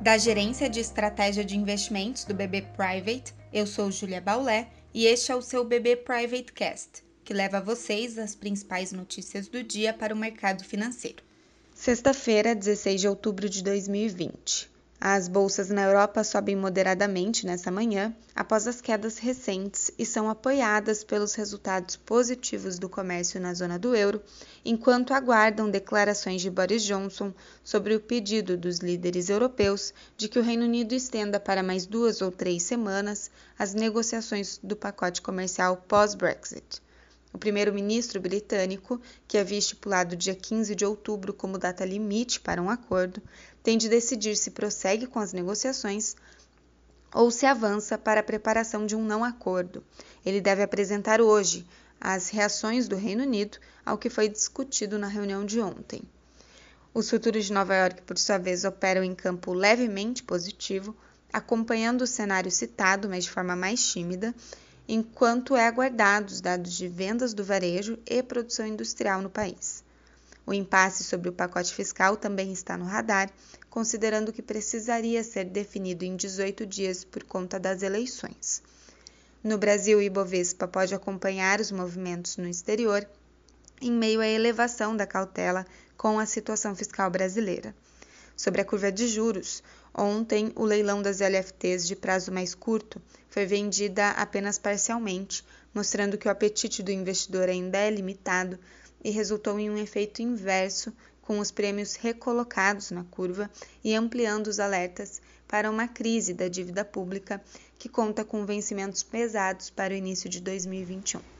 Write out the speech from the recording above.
Da Gerência de Estratégia de Investimentos do BB Private, eu sou Julia Baulé e este é o seu BB Private Cast, que leva a vocês as principais notícias do dia para o mercado financeiro. Sexta-feira, 16 de outubro de 2020. As bolsas na Europa sobem moderadamente nessa manhã, após as quedas recentes, e são apoiadas pelos resultados positivos do comércio na zona do euro, enquanto aguardam declarações de Boris Johnson sobre o pedido dos líderes europeus de que o Reino Unido estenda para mais duas ou três semanas as negociações do pacote comercial pós-Brexit. O primeiro-ministro britânico, que havia estipulado o dia 15 de outubro como data limite para um acordo, tem de decidir se prossegue com as negociações ou se avança para a preparação de um não acordo. Ele deve apresentar hoje as reações do Reino Unido ao que foi discutido na reunião de ontem. Os futuros de Nova York, por sua vez, operam em campo levemente positivo, acompanhando o cenário citado, mas de forma mais tímida, enquanto é aguardado os dados de vendas do varejo e produção industrial no país. O impasse sobre o pacote fiscal também está no radar, considerando que precisaria ser definido em 18 dias por conta das eleições. No Brasil, o Ibovespa pode acompanhar os movimentos no exterior em meio à elevação da cautela com a situação fiscal brasileira. Sobre a curva de juros, ontem o leilão das LFTs de prazo mais curto foi vendida apenas parcialmente, mostrando que o apetite do investidor ainda é limitado e resultou em um efeito inverso, com os prêmios recolocados na curva e ampliando os alertas para uma crise da dívida pública que conta com vencimentos pesados para o início de 2021.